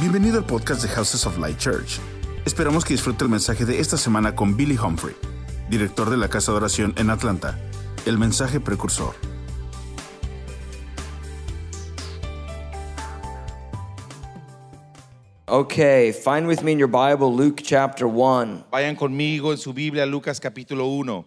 Bienvenido al podcast de Houses of Light Church. Esperamos que disfrute el mensaje de esta semana con Billy Humphrey, director de la Casa de Oración en Atlanta. El mensaje precursor. Okay, find with me in your Bible Luke chapter 1. Vayan conmigo en su Biblia, Lucas capítulo 1.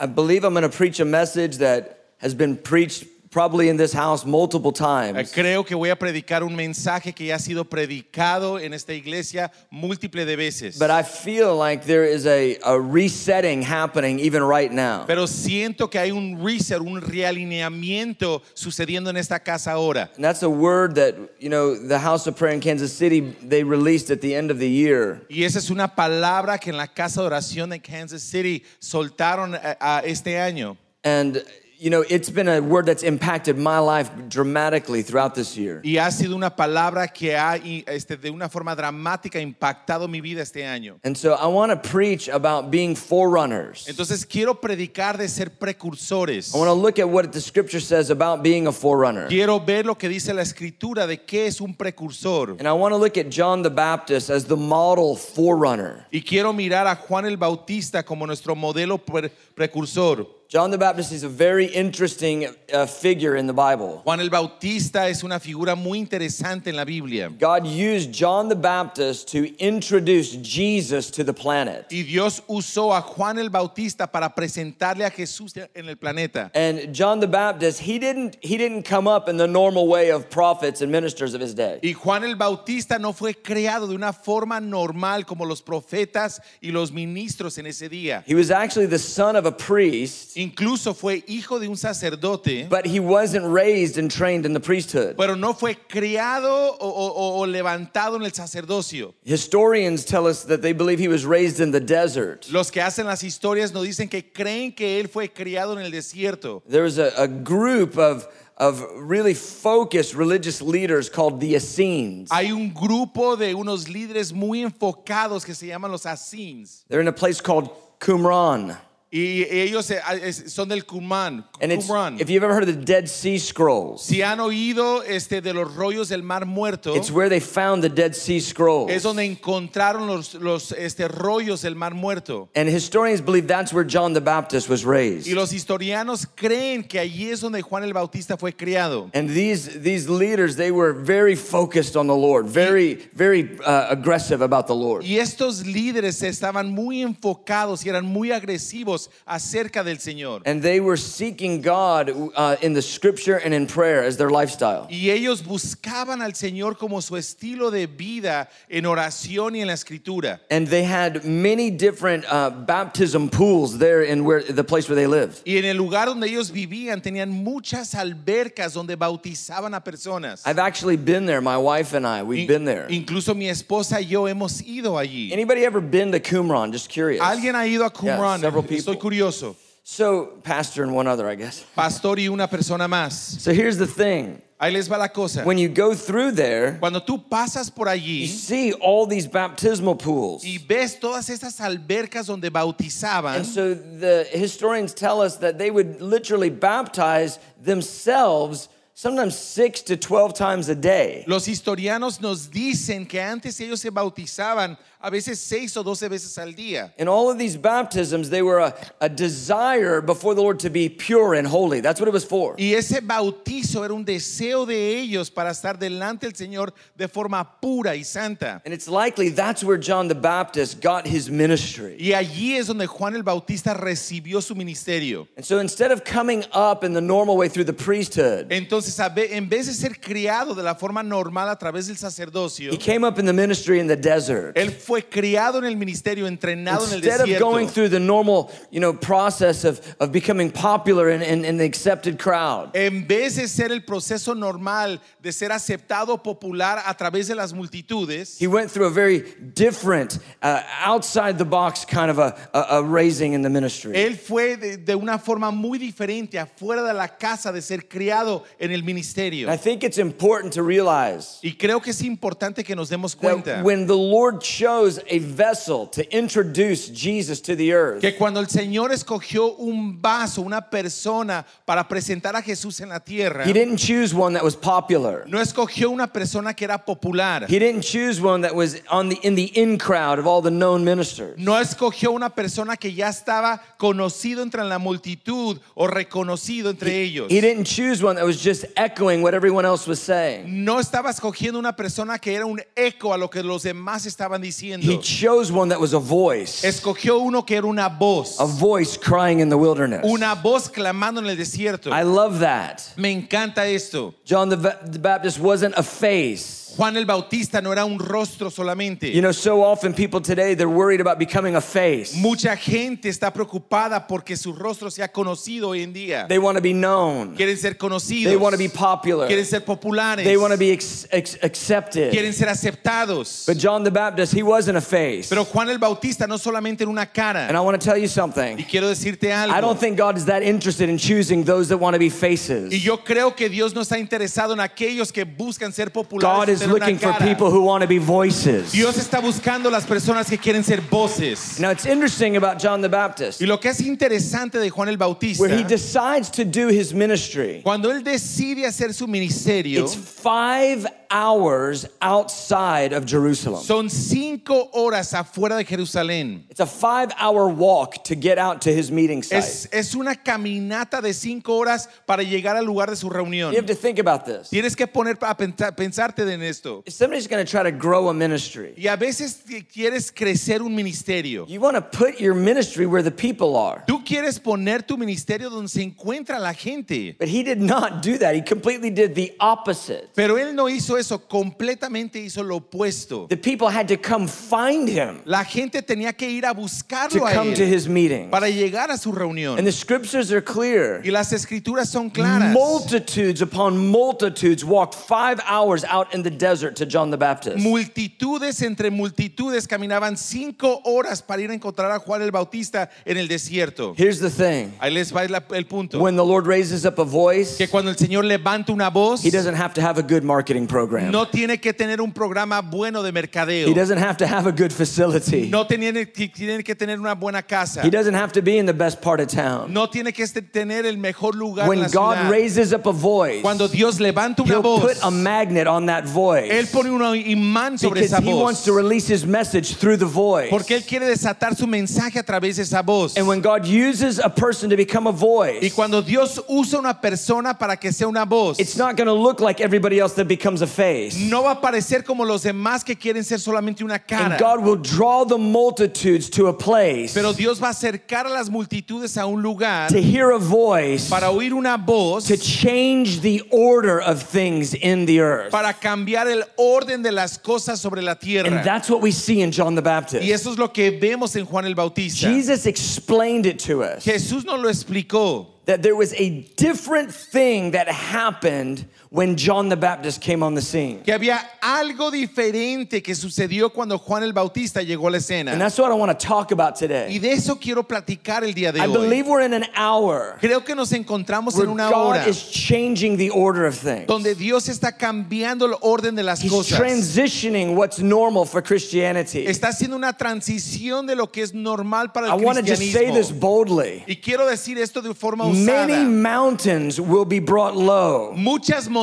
I believe I'm going to preach a message that has been preached probably in this house multiple Eh, times. Creo que voy a predicar un mensaje que ya ha sido predicado en esta iglesia múltiple de veces. But I feel like there is a, a resetting happening even right now. Pero siento que hay un reset, un realineamiento sucediendo en esta casa ahora. And that's a word that, you know, the House of Prayer in Kansas City, they released at the end of the year. Y esa es una palabra que en la casa de oración de Kansas City soltaron a, a este año. And, you know, it's been a word that's impacted my life dramatically throughout this year. Y ha sido una palabra que ha este, de una forma dramática impactado mi vida este año. And so I want to preach about being forerunners. Entonces quiero predicar de ser precursores. I want to look at what the scripture says about being a forerunner. Quiero ver lo que dice la escritura de qué es un precursor. And I want to look at John the Baptist as the model forerunner. Y quiero mirar a Juan el Bautista como nuestro modelo pre- precursor. John the Baptist is a very interesting uh, figure in the Bible. Juan el Bautista es una figura muy interesante en la Biblia. God used John the Baptist to introduce Jesus to the planet. Y Dios usó a Juan el Bautista para presentarle a Jesús en el planeta. And John the Baptist, he didn't he didn't come up in the normal way of prophets and ministers of his day. Y Juan el Bautista no fue creado de una forma normal como los profetas y los ministros en ese día. He was actually the son of a priest, Incluso fue hijo de un sacerdote, but he wasn't raised and trained in the priesthood. pero no fue criado o, o- o levantado en el sacerdocio. Historians tell us that they believe he was raised in the desert. Los que hacen las historias nos dicen que creen que él fue criado en el desierto. There was a, a group of, of really focused religious leaders called the Essenes. Hay un grupo de unos líderes muy enfocados que se llaman los Asins. They're in a place called Qumran. Y ellos eh, es- son del Qumran. Qumran. if you've ever heard of the Dead Sea Scrolls, Si han oído este, de los rollos del Mar Muerto, it's where they found the Dead Sea Scrolls. es donde encontraron los, los este, rollos del Mar Muerto. And historians believe that's where John the Baptist was raised. Y los historianos creen que allí es donde Juan el Bautista fue criado. And these, these leaders, they were very focused on the Lord, very, very uh, aggressive about the Lord. Y estos líderes estaban muy enfocados y eran muy agresivos acerca del Señor. And they were seeking God uh, in the scripture and in prayer as their lifestyle. Y ellos buscaban al Señor como su estilo de vida en oración y en la escritura. And they had many different uh, baptism pools there in where the place where they lived. Y en el lugar donde ellos vivían tenían muchas albercas donde bautizaban a personas. I've actually been there. My wife and I, we've In- been there. Incluso mi esposa y yo hemos ido allí. Anybody ever been to Qumran? Just curious. ¿Alguien ha ido a Qumran? several Estoy curioso. So, pastor and one other, I guess. Pastor y una persona más. So here's the thing: Ahí les va la cosa. when you go through there, Cuando tú pasas por you see all these baptismal pools. y ves todas estas albercas donde bautizaban, And so the historians tell us that they would literally baptize themselves sometimes six to 12 times a day. los historianos nos dicen que antes ellos se bautizaban a veces seis o doce veces al día. In all of these baptisms, they were a, a desire before the Lord to be pure and holy. That's what it was for. Y ese bautizo era un deseo de ellos para estar delante del Señor de forma pura y santa. And it's likely that's where John the Baptist got his ministry. Y allí es donde Juan el Bautista recibió su ministerio. And so instead of coming up in the normal way through the priesthood, Entonces, en vez de ser criado de la forma normal a través del sacerdocio, he came up in the ministry in the desert. él fue criado en el ministerio, entrenado en el Instead of desierto. going through the normal, you know, process of, of becoming popular in, in, in the accepted crowd, En vez de ser el proceso normal de ser aceptado popular a través de las multitudes, he went through a very different, uh, outside the box kind of a, a, a raising in the ministry. él fue de, de una forma muy diferente afuera de la casa de ser criado en el ministerio. I think it's important to realize Y creo que es importante que nos demos cuenta that when the Lord chose a vessel to introduce Jesus to the earth, que cuando el Señor escogió un vaso, una persona para presentar a Jesús en la tierra, He didn't choose one that was popular. no escogió una persona que era popular. He didn't choose one that was on the in the in crowd of all the known ministers. No escogió una persona que ya estaba conocido entre la multitud o reconocido entre ellos. He didn't choose one that was just echoing what everyone else was saying. No estaba escogiendo una persona que era un eco a lo que los demás estaban diciendo. He chose one that was a voice, Escogió uno que era una voz, a voice crying in the wilderness. una voz clamando en el desierto. I love that. Me encanta esto. John the, the Baptist wasn't a face. Juan el Bautista no era un rostro solamente. You know, so often people today they're worried about becoming a face. Mucha gente está preocupada porque su rostro sea conocido hoy en día. They want to be known. Quieren ser conocidos. They want to be popular. Quieren ser populares. They want to be accepted. Quieren ser aceptados. But John the Baptist, he wasn't a face. Pero Juan el Bautista no solamente era una cara. And I want to tell you Y something. quiero decirte algo. I don't think God is that interested in choosing those that want to be faces. y yo creo que Dios no está interesado en aquellos que buscan ser God populares. Y is tener una looking for cara. people who want to be voices. Dios está buscando las personas que quieren ser voces. Now, it's interesting about John the Baptist. Y lo que es interesante de Juan el Bautista, Where he decides to do his ministry, cuando él decide hacer su ministerio, it's five hours outside of Jerusalem. son cinco horas afuera de Jerusalén. It's a five hour walk to get out to his meeting site. Es, es una caminata de cinco horas para llegar al lugar de su reunión. You have to think about this. Tienes que poner a pensar- pensarte en esto. If somebody's going to try to grow a ministry, Y a veces quieres crecer un ministerio. you want to put your ministry where the people are. Tú quieres poner tu ministerio donde se encuentra la gente. But he did not do that. He completely did the opposite. Pero él no hizo eso, completamente hizo lo opuesto. The people had to come find him La gente tenía que ir a to buscarlo a come to él his meeting. para llegar a su reunión. And the scriptures are clear. Y las escrituras son claras. Multitudes upon multitudes walked five hours out in the desert to John the Baptist. Multitudes entre multitudes caminaban cinco horas para ir a encontrar a Juan el Bautista en el desierto. Here's the thing Ahí les va la- el punto. when the Lord raises up a voice, Que cuando el Señor levanta una voz, he doesn't have to have a good marketing program, no tiene que tener un programa bueno de mercadeo. he doesn't have to have a good facility, No tiene, tiene que tener una buena casa. he doesn't have to be in the best part of town. No tiene que tener el mejor lugar en When la God ciudad. raises up a voice, Cuando Dios levanta una he'll voz, put a magnet on that Él voice pone un imán sobre because esa he wants voz. to release his message through the voice. Porque Él quiere desatar su mensaje a través de esa voz. And when God uses a person to become a Y voice, cuando Dios usa una persona para que sea una voz, it's not going to look like everybody else that becomes a face. no va a parecer como los demás que quieren ser solamente una And cara. God will draw the multitudes to a place Pero Dios va a acercar a las multitudes a un lugar to hear a voice para oír una voz to change the order of things in the earth. para cambiar el orden de las cosas sobre la tierra. And that's what we see in John the Baptist. Y eso es lo que vemos en Juan el Bautista. Jesus explained it to us Jesús nos lo explicó. that there was a different thing that happened when John the Baptist came on the scene. que había algo diferente que sucedió cuando Juan el Bautista llegó a la And that's what I want to talk about today. Y de eso quiero platicar el día de I hoy. believe we're in an hour Creo que nos encontramos en una hora God is changing the order of things. donde Dios está cambiando el orden de las He's cosas. transitioning what's normal for Christianity. Está haciendo una transición de lo que es normal para I el want to just say this boldly. Y quiero decir esto de forma Many usada. mountains will be brought low, Muchas montañas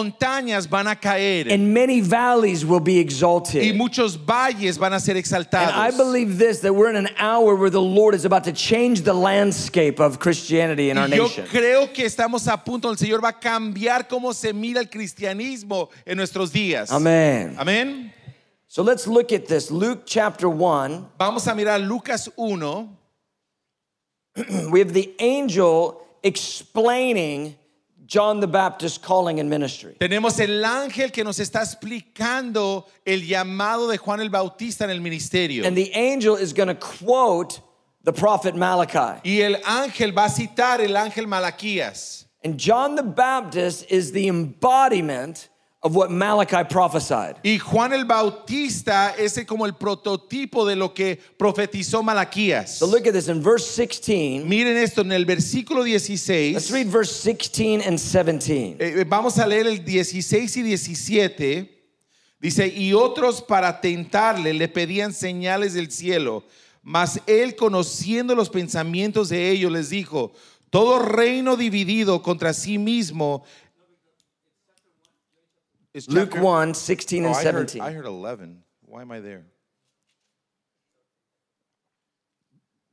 van a caer and many valleys will be exalted. y muchos valles van a ser And I exaltados. believe this that we're in an hour where the Lord is about to change the landscape of Christianity in our Y yo nation. creo que estamos a punto, el Señor va a cambiar cómo se mira el cristianismo en nuestros días. Amen. Amén. So let's look at this. Luke chapter 1, Vamos a mirar Lucas 1. we have the angel explaining John the Baptist calling and ministry. Tenemos el ángel que nos está explicando el llamado de Juan el Bautista en el ministerio. And the angel is going to quote the prophet Malachi. Y el ángel va a citar el ángel Malaquías. And John the Baptist is the embodiment of what Malachi prophesied. Y Juan el Bautista es como el prototipo de lo que profetizó Malaquías. So look at this in verse 16. Miren esto en el versículo Let's 16. read verse 16 and 17. eh, vamos a leer el 16 y 17. Dice, y otros para tentarle le pedían señales del cielo, mas él conociendo los pensamientos de ellos les dijo, todo reino dividido contra sí mismo. It's Luke chapter- 1, 16 and Oh, I heard- 17. I heard 11. Why am I there?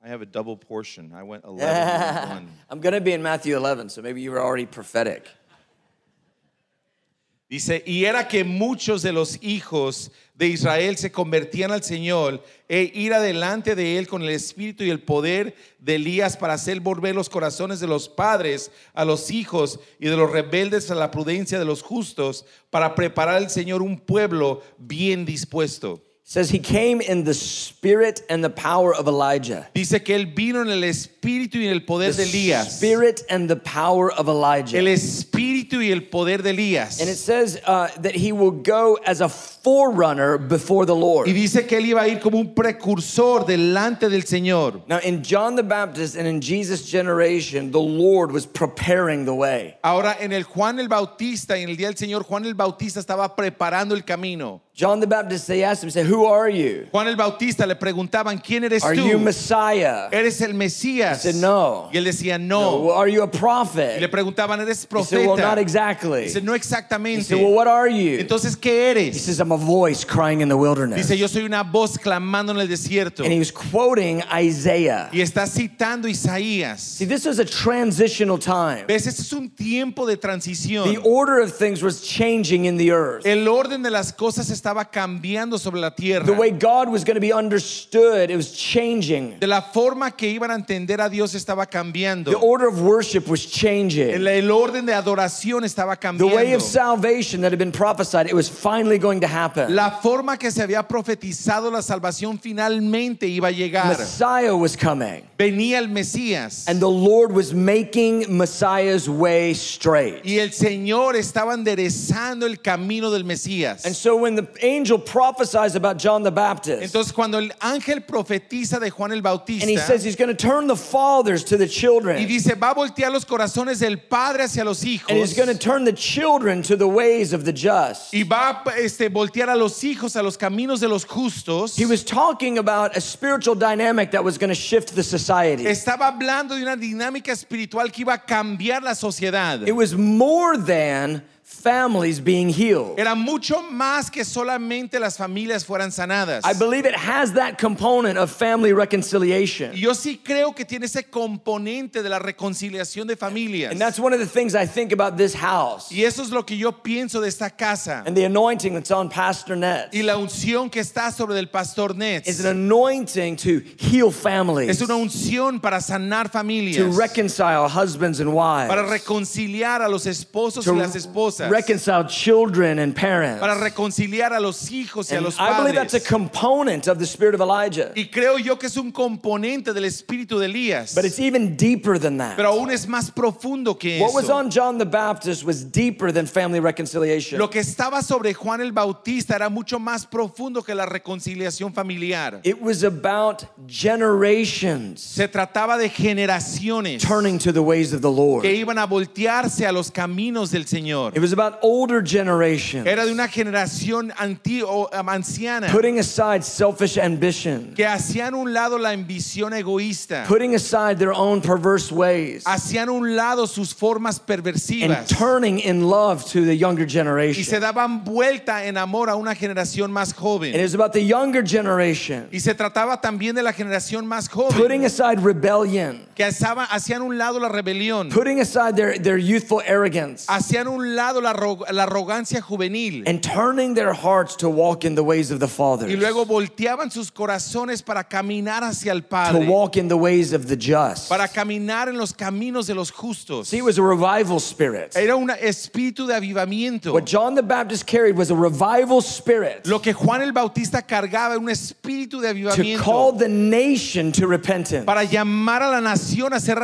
I have a double portion. I went 11 1. I'm going to be in Matthew 11, so maybe you were already prophetic. Dice, y era que muchos de los hijos de Israel se convertían al Señor e ir adelante de él con el espíritu y el poder de Elías para hacer volver los corazones de los padres a los hijos y de los rebeldes a la prudencia de los justos para preparar al Señor un pueblo bien dispuesto. Says he came in the spirit and the power of Elijah. Dice que él vino en el espíritu y en el poder The de Elías. spirit and the power of Elijah. El espíritu y el poder de Elías. And it says uh, that he will go as a forerunner before the Lord. Y dice que él iba a ir como un precursor delante del Señor. Now, in John the Baptist and in Jesus' generation, the Lord was preparing the way. Ahora en el Juan el Bautista y en el día del Señor Juan el Bautista estaba preparando el camino. John the Baptist, they asked him, say, Who are you? Juan el Bautista le preguntaban, ¿quién eres Are tú? you Messiah? ¿Eres el Mesías? He said, "No." Y él decía, no. are you a Y le prophet? preguntaban, ¿eres He said, Well, not profeta? exactly. Dice, no He exactamente. said, Well, what are you? Entonces, ¿qué He eres? says, I'm a voice crying in the wilderness. Dice, yo soy una voz clamando en el desierto. And he was quoting Isaiah. Y está citando Isaías. See, this was a transitional time. ¿Ves? Este es un tiempo de transición. The order of things was changing in the earth. El orden de las cosas estaba cambiando sobre la tierra. The way God was going to be understood, it was changing. De la forma que iban a entender a Dios estaba cambiando. The order of worship was changing. El, el orden de adoración estaba The way of salvation that had been prophesied, it was finally going to happen. La forma que se había profetizado la salvación finalmente iba a llegar. Messiah was coming. Venía el Mesías. And the Lord was making Messiah's way straight. Y el Señor estaba enderezando el camino del Mesías. And so when the angel prophesies about John the Baptist, Entonces cuando el ángel profetiza de Juan el Bautista and he says he's going to turn the fathers to the y children, dice, va a voltear los corazones del padre hacia los hijos and he's going to turn the children to the ways of the just. y va a este, voltear a los hijos a los caminos de los justos. He was talking about a spiritual dynamic that was going to shift the society. Estaba hablando de una dinámica espiritual que iba a cambiar la sociedad. It was more than families being healed. Era mucho más que solamente las familias fueran sanadas. I believe it has that component of family reconciliation. Yo sí creo que tiene ese componente de la reconciliación de familias. And that's one of the things I think about this house Y eso es lo que yo pienso de esta casa. and the anointing that's on Pastor Nets. Y la unción que está sobre el pastor Nets. It's an anointing to heal families, Es una unción para sanar familias. to reconcile husbands and wives, Para reconciliar a los esposos to y las esposas. Reconcile children and parents. Para reconciliar a los hijos y a And los I believe that's a padres. component of the spirit of Elijah. Y creo yo que es un componente del espíritu de Elías. But it's even deeper than that. Pero aún es más profundo que What was eso. on John the Baptist was deeper than family reconciliation. Lo que estaba sobre Juan el Bautista era mucho más profundo que la reconciliación familiar. It was about generations Se trataba de generaciones turning to the ways of the Lord. que iban a voltearse a los caminos del Señor. It was about older generations. Era de una generación anti o, um, anciana. Putting aside selfish ambition, que hacían un lado la ambición egoísta, putting aside their own perverse ways, hacían un lado sus formas and turning in love to the younger y se generation. daban vuelta en amor a una generación más And it was about the younger generation. Y se trataba también de la generación más putting aside rebellion, que hacían un lado la rebelión, putting aside their, their youthful arrogance, hacían un lado la, arro- la arrogancia juvenil and turning their hearts to walk in the ways of the Father, y luego volteaban sus corazones para caminar hacia el to Padre, walk in the ways of the just. para caminar en los caminos de los justos. See, it was a revival spirit. Era un espíritu de avivamiento. What John the Baptist carried was a revival spirit Lo que Juan el Bautista cargaba era un espíritu de to call avivamiento the nation to repentance, para llamar a la nación a ser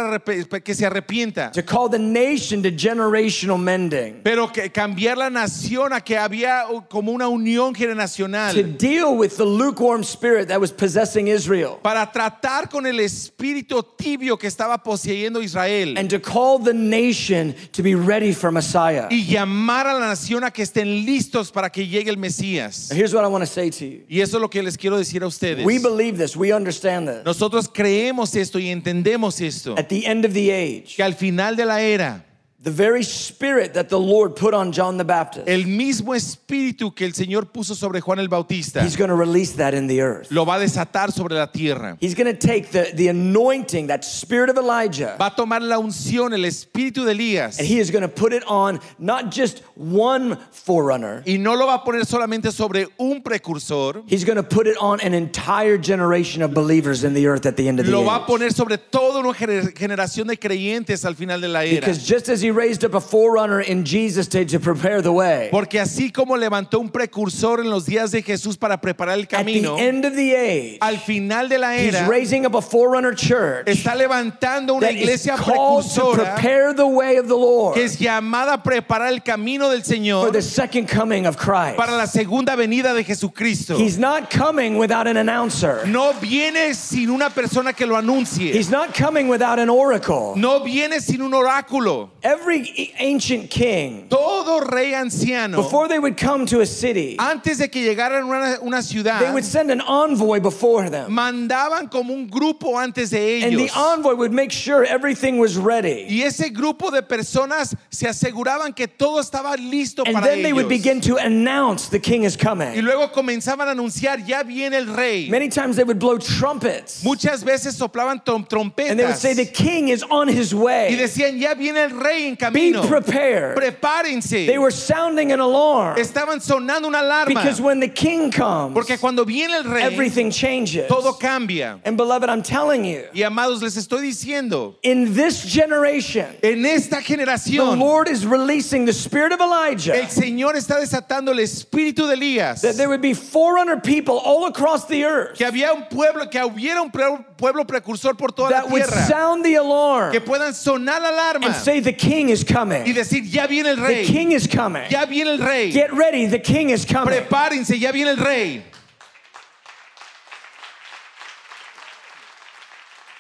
que se arrepienta. to call the nation to generational mending. Pero pero que cambiar la nación a que había como una unión to generacional deal with the lukewarm spirit that was possessing Israel, para tratar con el espíritu tibio que estaba poseyendo Israel and to call the nation to be ready for Messiah. y llamar a la nación a que estén listos para que llegue el Mesías. Here's what I want to say to you. Y eso es lo que les quiero decir a ustedes. We believe this, we understand this. Nosotros creemos esto y entendemos esto. At the end of the age, Que al final de la era, the very spirit that the Lord put on John the Baptist, el mismo espíritu que el Señor puso sobre Juan el Bautista He's going to release that in the earth. lo va a desatar sobre la tierra. He's going to take the, the anointing, that spirit of Elijah, Va a tomar la unción, el espíritu de Elías and he is going to put it on not just one forerunner, y no lo va a poner solamente sobre un precursor, he's going to put it on an entire generation of believers in the earth at the end of the lo va a age. poner sobre toda una gener- generación de creyentes al final de la era. Because just as he raised up a forerunner in Jesus to, to prepare the way, Porque así como levantó un precursor en los días de Jesús para preparar el at the camino, end of the age, al final de la he's era raising up a forerunner church está levantando una that is iglesia to precursora prepare the way of the Lord que es llamada a preparar el camino del for Señor the second coming of Christ. para la segunda venida de Jesucristo. He's not coming without an announcer. No viene sin una persona que lo anuncie. He's not coming without an oracle. No viene sin un oráculo. Every e- ancient king, Todo rey anciano, before they would come to a city, antes de que llegaran una, una they ciudad, would send an envoy before them. mandaban como un grupo antes de And the ellos. envoy would make sure everything was ready. Y ese grupo de personas se aseguraban que todo estaba listo And para then they would ellos. begin to announce the king is Y coming. luego comenzaban a anunciar, ya viene el rey. Many times they would blow trumpets. Muchas veces soplaban trom- And they would trompetas say, The king is on his y way. decían, ya viene el rey en Be camino. prepared. Prepárense. They were sounding an alarm. Estaban sonando una alarma. Because when the king comes, Porque cuando viene el rey, everything changes. todo cambia. And beloved, I'm telling you, Y amados, les estoy diciendo, in this generation, en esta generación, the Lord is releasing the spirit of Elijah. el Señor está desatando el espíritu de Elías. That there would be 400 people all across the earth Que había un pueblo, que hubiera un pueblo precursor por toda la tierra. that would sound the alarm Que puedan sonar la alarma and say, The king is y coming. decir, ya viene el The king is coming. Ya viene el rey. Get ready, the king is coming. Prepárense, ya viene el rey.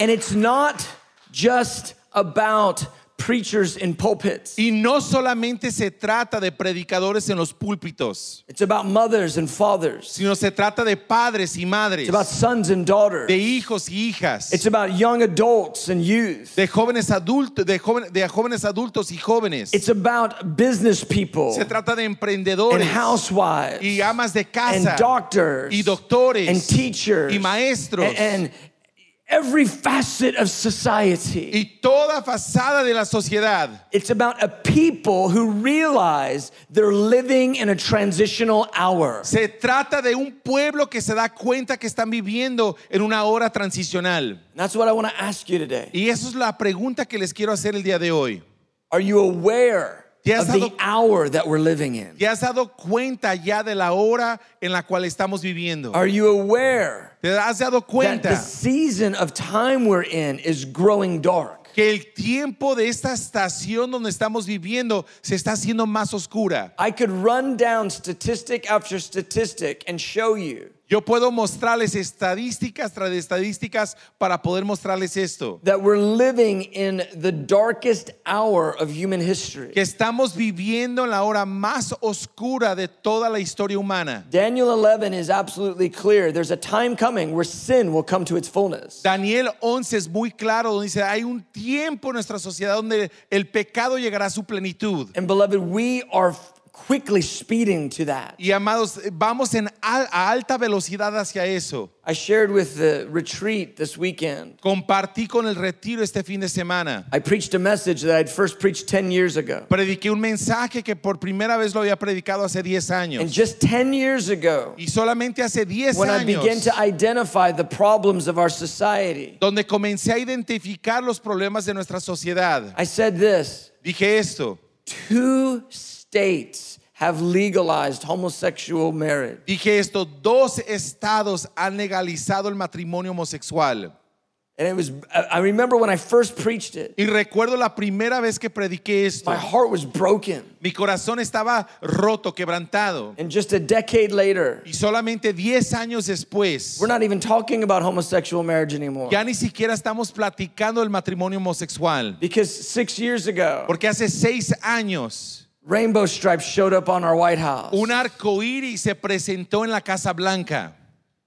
And it's not just about preachers in pulpits, Y no solamente se trata de predicadores en los púlpitos, it's about mothers and fathers, sino se trata de padres y madres, it's about sons and daughters, de hijos y hijas, it's about young adults and youth, de jóvenes adultos, de, joven- de jóvenes adultos y jóvenes. it's about business people Se trata de and emprendedores housewives y amas de and casa doctors y doctores and teachers y maestros. and, and every facet of society. y toda fasada de la sociedad. It's about a people who realize they're living in a transitional hour. Se trata de un pueblo que se da cuenta que están viviendo en una hora transicional. That's what I want to ask you today. Y eso es la pregunta que les quiero hacer el día de hoy. Are you aware ¿Te has of the hour that we're living in? ¿Te has dado cuenta ya de la hora en la cual estamos viviendo? Are you aware ¿Te has dado that the cuenta season of time we're in is growing dark? que el tiempo de esta estación donde estamos viviendo se está haciendo más oscura? I could run down statistic after statistic and show you Yo puedo mostrarles estadísticas tras estadísticas para poder mostrarles esto. that we're living in the darkest hour of human history. Que estamos viviendo en la hora más oscura de toda la historia humana. Daniel 11 is absolutely clear. There's a time coming where sin will come to its fullness. Daniel 11 es muy claro donde dice, hay un tiempo en nuestra sociedad donde el pecado llegará a su plenitud. And beloved, we are quickly speeding to that. Y amados, vamos en al- a alta velocidad hacia eso. I shared with the retreat this weekend. Compartí con el retiro este fin de semana. I preached a message that I'd first preached 10 years ago. Prediqué un mensaje que por primera vez lo había predicado hace 10 And años. just 10 years ago, Y solamente hace 10 when I began años, to identify the problems of our society, donde comencé a identificar los problemas de nuestra sociedad, I said this dije esto. two states have legalized homosexual marriage. Dije esto, dos estados han legalizado el matrimonio homosexual. And it was, I remember when I first preached it, Y recuerdo la primera vez que prediqué esto. my heart was broken. Mi corazón estaba roto, quebrantado. And just a decade later, Y solamente 10 años después, we're not even talking about homosexual marriage anymore. ya ni siquiera estamos platicando del matrimonio homosexual. Because six years ago, Porque hace seis años, rainbow stripes showed up on our White House. un arco iris se presentó en la Casa Blanca.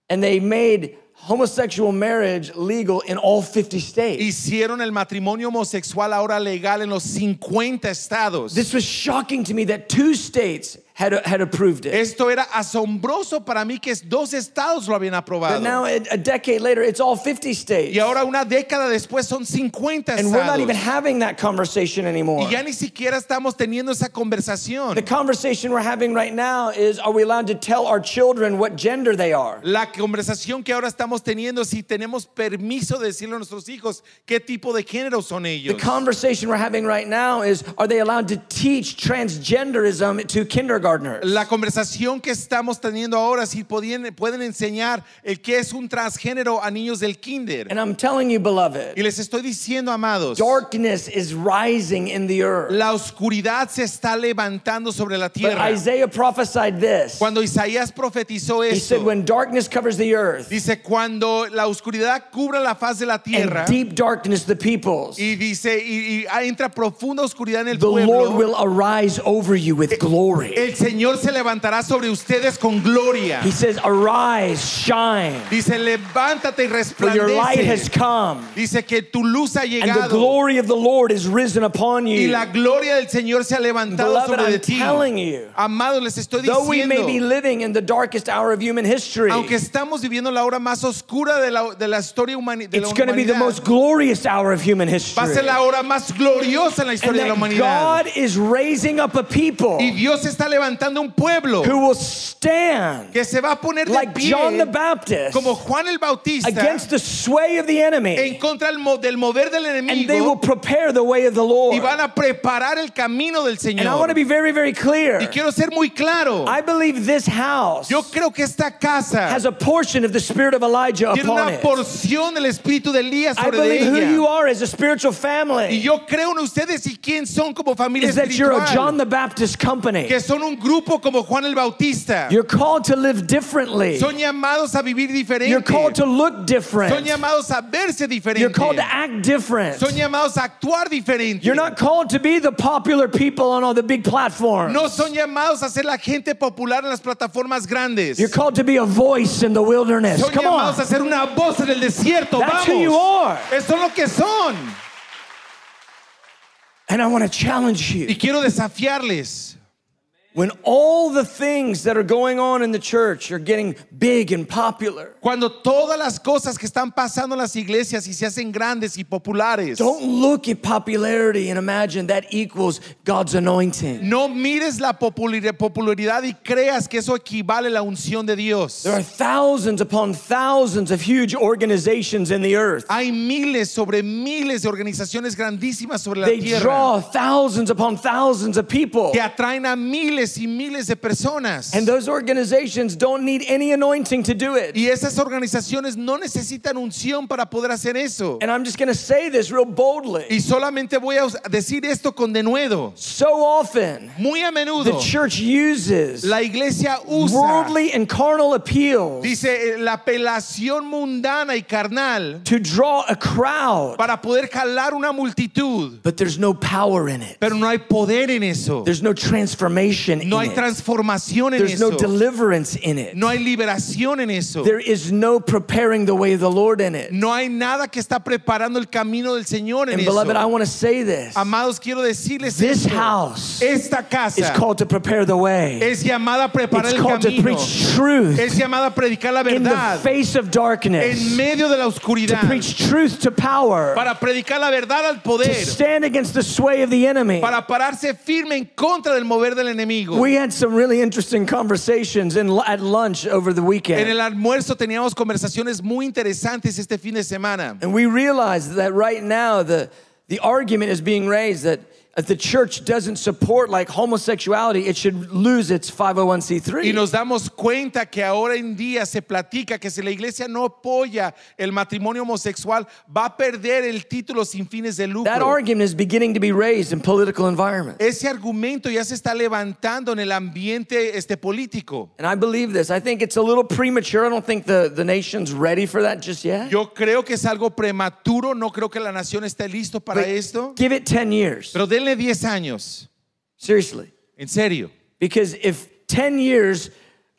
And they made homosexual marriage legal in all 50 states. Hicieron el matrimonio homosexual ahora legal en los 50 estados. This was shocking to me that two states had, had approved it. Esto era asombroso para mí que dos estados lo habían aprobado. But now, a decade later, it's all 50 states. Y ahora una década después son 50 And we're not even having that conversation anymore. Y ya ni siquiera estamos teniendo esa conversación. The conversation we're having right now is are we allowed to tell our children what gender they are? La conversación que ahora estamos teniendo, si tenemos permiso de decirle a nuestros hijos qué tipo de género son ellos. The conversation we're having right now is are they allowed to teach transgenderism to kindergartners? La conversación que estamos teniendo ahora, si podían- pueden enseñar el que es un transgénero a niños del kinder. And I'm telling you, Y beloved, les estoy diciendo, amados, darkness is rising in the earth. la oscuridad se está levantando sobre la But tierra. Isaiah prophesied this. Cuando Isaías profetizó He said, esto, when darkness covers the earth dice, cuando la oscuridad cubra la faz de la tierra, and deep darkness the peoples, y dice, y, y entra profunda oscuridad en el the Lord pueblo, will arise over you with glory. el Señor se levantará sobre ustedes con gloria. He says, arise, shine, Dice, levántate y for your light has resplandece. come. Dice que tu luz ha And the llegado glory of the Lord is risen upon y you. la gloria del Señor se ha levantado Beloved, sobre de ti. telling you, Amados, les estoy Though we may be diciendo, living in the darkest hour of human history, aunque estamos viviendo la hora más oscura de la, de la historia humani- de la it's going to be the humanidad, most glorious hour of human va a history. ser la hora más gloriosa en la And historia de la humanidad. God is raising up a people Y Dios está levantando un pueblo who will stand que se va a poner de like pie John the Baptist como Juan el Bautista against the sway of the enemy, en contra del, mo- del mover del and they will prepare the way of the Lord. y van a preparar el camino del And I want to be very, very clear. Y quiero ser muy claro. I believe this house Yo creo que esta casa has a portion of the spirit of Elijah tiene upon una it. porción del espíritu de Elías I sobre de believe who you are as a spiritual Y family yo creo en ustedes y quién son como familia is that you're a John the Baptist company. Que son un grupo como Juan el Bautista. You're called to live differently. Son llamados a vivir diferente. You're called to look different. Son llamados a verse diferente. You're called to act different. Son llamados a actuar diferente. You're not called to be the popular people on all the big platforms. No son llamados a ser la gente popular en las plataformas grandes. You're called to be a voice in the wilderness. Son Come llamados a ser una voz en el desierto. That's who you are. Eso es lo que son. And I want to challenge you. Y quiero desafiarles. When all the things that are going on in the church are getting big and popular, Cuando todas las cosas que están pasando en las iglesias y se hacen grandes y populares, don't look at popularity and imagine that equals God's anointing. no mires la popularidad y creas que eso equivale a la unción de Dios. There are thousands upon thousands of huge organizations in the earth. Hay miles sobre miles de organizaciones grandísimas sobre la They tierra draw thousands upon thousands of people. que atraen a miles y miles de personas. And those organizations don't need any anointing to do it. Y esas organizaciones no necesitan unción para poder hacer eso. And I'm just going to say this real boldly. Y solamente voy a decir esto con denuedo. So often, Muy a the menudo church uses la iglesia usa, worldly and carnal appeals dice, eh, la apelación mundana y carnal to draw a crowd, para poder jalar una multitud. but there's no power in it. Pero no hay poder en eso. There's no transformation in No hay it. transformación en There's no eso. deliverance in it. No hay liberación en eso. There is no preparing the way of the Lord in it. No hay nada que está preparando el camino del Señor en And beloved, I eso. want to say this. Amados, quiero decirles This esto. house Esta is casa called to prepare the way. es llamada a preparar It's el called to camino. preach truth Es llamada a predicar la in the verdad face of darkness, en medio de la to oscuridad. preach truth to power, Para predicar la verdad al to poder. stand against the sway of the enemy. Para pararse firme en contra del mover del enemigo. We had some really interesting conversations in, at lunch over the En weekend. el almuerzo teníamos conversaciones muy interesantes este fin de semana. And we realized that right now the, the argument is being raised that if the church doesn't support like homosexuality, it should lose its Y 501c3. nos damos cuenta que ahora en día se platica que si la iglesia no apoya el matrimonio homosexual, va a perder el título sin fines de That lucro. argument is beginning to be raised in political environments. Ese argumento ya se está levantando en el ambiente este político. And I believe this. I think it's a little premature. I don't think the, the nation's ready for that just yet. Yo creo que es algo prematuro, no creo que la nación esté listo para But esto, Give it 10 years. pero denle 10 años, Seriously. en serio. Because if 10 years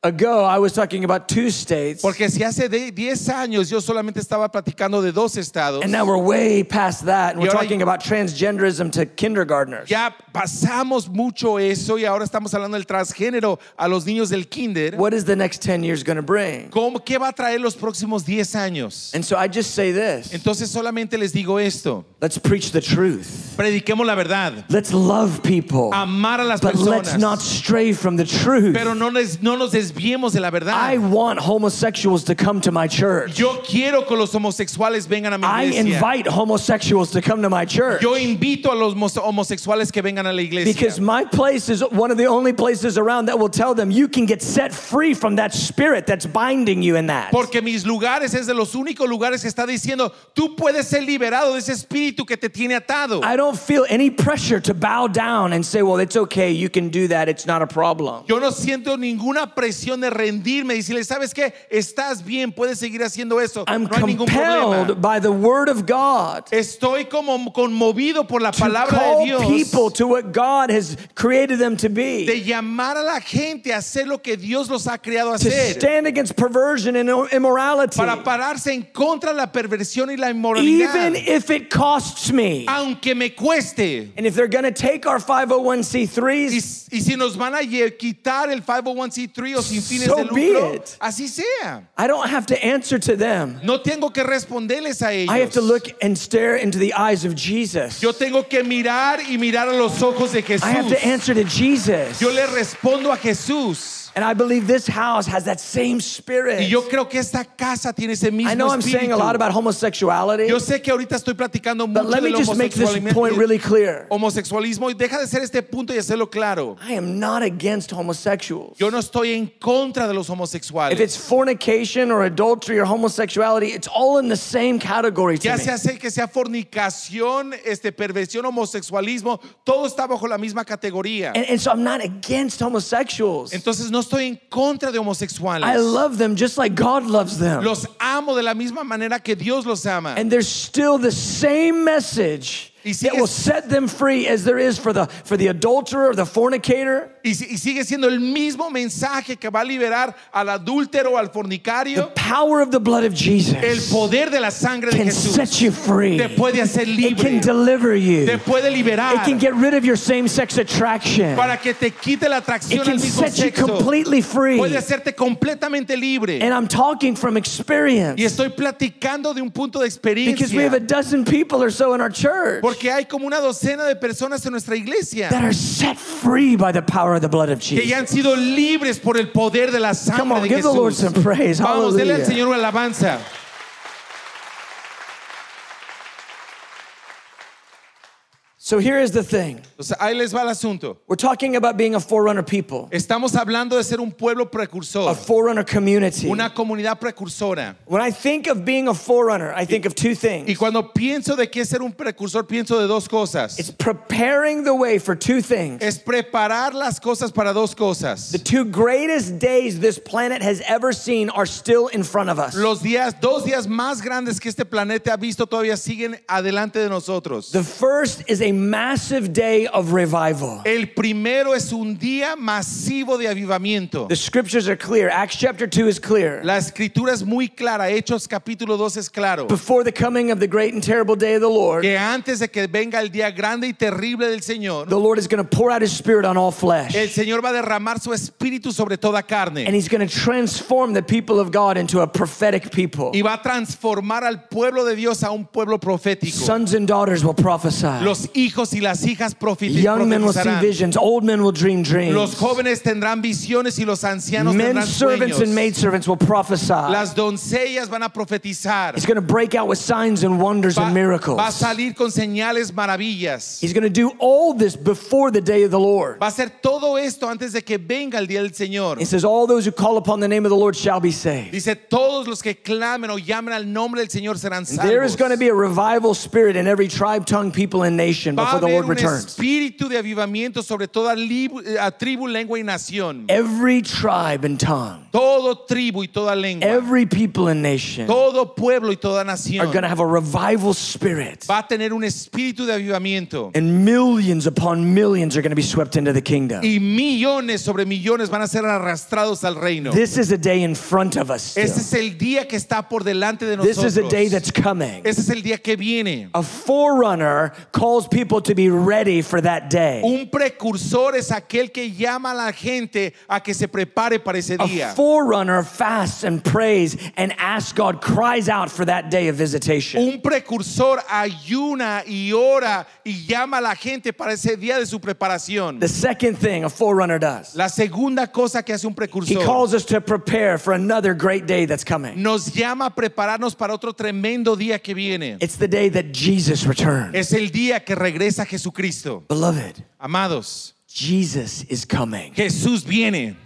ago I was talking about two states, Porque si hace de 10 años yo solamente estaba platicando de dos estados, and now we're way past that, and Y we're talking about transgenderism to kindergartners. ya pasamos mucho eso y ahora estamos hablando del transgénero a los niños del kinder. What is the next 10 years going to bring? ¿Cómo, ¿Qué va a traer los próximos 10 años? And so I just say this Entonces solamente les digo esto, let's preach the truth. prediquemos la verdad, Let's love people, amar a las but let's not personas, stray from the truth. pero no, les- no nos desviemos de la I want homosexuals to come to my church. Yo quiero que los homosexuales vengan a mi I iglesia. invite homosexuals to come to my church. Yo invito a los homosexuales que vengan a la iglesia. Because my place is one of the only places around that will tell them you can get set free from that spirit that's binding you in that. Porque mis lugares es de los únicos lugares que está diciendo, tú puedes ser liberado de ese espíritu que te tiene atado. I don't feel any pressure to bow down and say, well, it's okay, you can do that, it's not a problem. Yo no siento ninguna presión de rendirme y decirle, ¿sabes qué? Estás bien, puedes seguir haciendo eso. I'm no hay ningún compelled problema. by the word of God Estoy como conmovido por la palabra de Dios. people to what God has created them to de llamar a la gente a hacer lo que Dios los ha creado a To hacer. stand against perversion and immorality. Para pararse en contra de la perversión y la inmoralidad. Even if it costs me. aunque me cueste. And if they're going to take our Y, 501c3s, y si nos van a quitar el 501c3 o sin fines So de be lucro, it. así sea. I don't have to answer to them. No tengo que responderles a ellos. I have to look and stare into the eyes of Jesus. Yo tengo que mirar y mirar a los ojos de Jesús. I have to answer to Jesus. Yo le respondo a Jesús. And I believe this house has that same Y spirit. yo creo que esta casa tiene ese mismo I know I'm saying a lot espíritu. about homosexuality, Yo sé que ahorita estoy platicando but mucho let me del just make this homosexualismo, point really clear. homosexualismo y deja de ser este punto y hacerlo claro. I am not against homosexuals. Yo no estoy en contra de los If homosexuales. it's fornication or adultery or homosexuality, it's all in the same category to Ya sea sea que sea fornicación, este perversión, homosexualismo, todo está bajo la misma categoría. And, and so I'm not against homosexuals. Entonces no estoy en contra de homosexuales. I love them just like God loves them. Los amo de la misma manera que Dios los ama. And there's still the same message Y sigue- will set them free as there is for the for the adulterer, the fornicator, Y, y sigue siendo el mismo mensaje que va a liberar al adúltero, al the fornicario. power of the blood of El Jesus poder de la sangre de can Jesús set you free. te puede hacer It can libre, deliver you. te puede liberar It can get rid of your same-sex attraction. para que te quite la It atracción al can mismo set you sexo. completely free. Puede hacerte completamente libre. And I'm talking from experience Y estoy platicando de un punto de because we have a experiencia. dozen people or so in our church Porque hay como una docena de personas en nuestra iglesia that are set free by the power of the blood of que ya han sido libres por el poder de la Come sangre on, de give the Lord Jesús. some praise. Vamos, denle al Hallelujah. Señor una alabanza. So here is the thing. Sea, ahí les va el asunto. We're talking about being a forerunner people, Estamos hablando de ser un pueblo precursor, a forerunner community. una comunidad precursora. When I think of being a forerunner, I think of two things. Y cuando pienso de qué ser un precursor, pienso de dos cosas. It's preparing the way for two things. Es preparar las cosas para dos cosas. The two greatest days this planet has ever seen are still in front of us. Los días, dos días más grandes que este planeta ha visto todavía siguen adelante de nosotros. The first is a massive day of revival. El primero es un día masivo de avivamiento. The scriptures are clear. Acts chapter 2 is clear. La escritura es muy clara, Hechos capítulo 2 es claro. Before the coming of the great and terrible day of the Lord, Que antes de que venga el día grande y terrible del Señor, the Lord is going to pour out his spirit on all flesh. el Señor va a derramar su espíritu sobre toda carne. And he's going to transform the people of God into a prophetic people. y va a transformar al pueblo de Dios a un pueblo profético. Sons and daughters will prophesy. Los hijos hijos y las hijas Young men will see visions. Old men will dream dreams. Los jóvenes tendrán visiones y los ancianos Men tendrán servants sueños. and maidservants will prophesy. Las doncellas van a profetizar. He's going to break out with signs and wonders Va, and miracles. va a salir con señales maravillas. He's going to do all this before the day of the Lord. Va a hacer todo esto antes de que venga el día del Señor. He says, All those who call upon the name of the Lord shall be saved. Dice, todos los que clamen o llamen al nombre del Señor serán And there is going to be a revival spirit in every tribe, tongue, people, and nation Before the Lord returns. espíritu de avivamiento sobre toda eh, tribu, lengua y nación. Every tribe and tongue, Todo tribu y toda lengua. every people and nation Todo pueblo y toda are going to have a revival spirit. Va a tener un espíritu de avivamiento. And millions upon millions are going to be swept into the kingdom. Y millones sobre millones van a ser arrastrados al reino. This is a day in front of us. still. Este es el día que está por delante de This is a day that's coming. Este es el día que viene. A forerunner calls people to be ready for that day. Un precursor es aquel que llama a la gente a que se prepare para ese día. A forerunner fasts and prays and asks God, cries out for that day of visitation. Un precursor ayuna y ora y llama a la gente para ese día de su preparación. The second thing a forerunner does, La segunda cosa que hace un precursor. he calls us to prepare for another great day that's coming. nos llama a prepararnos para otro tremendo día que viene. It's the day that Jesus returns. Es el día que regresa Jesucristo. Beloved, Amados, Jesus is coming. Jesús viene.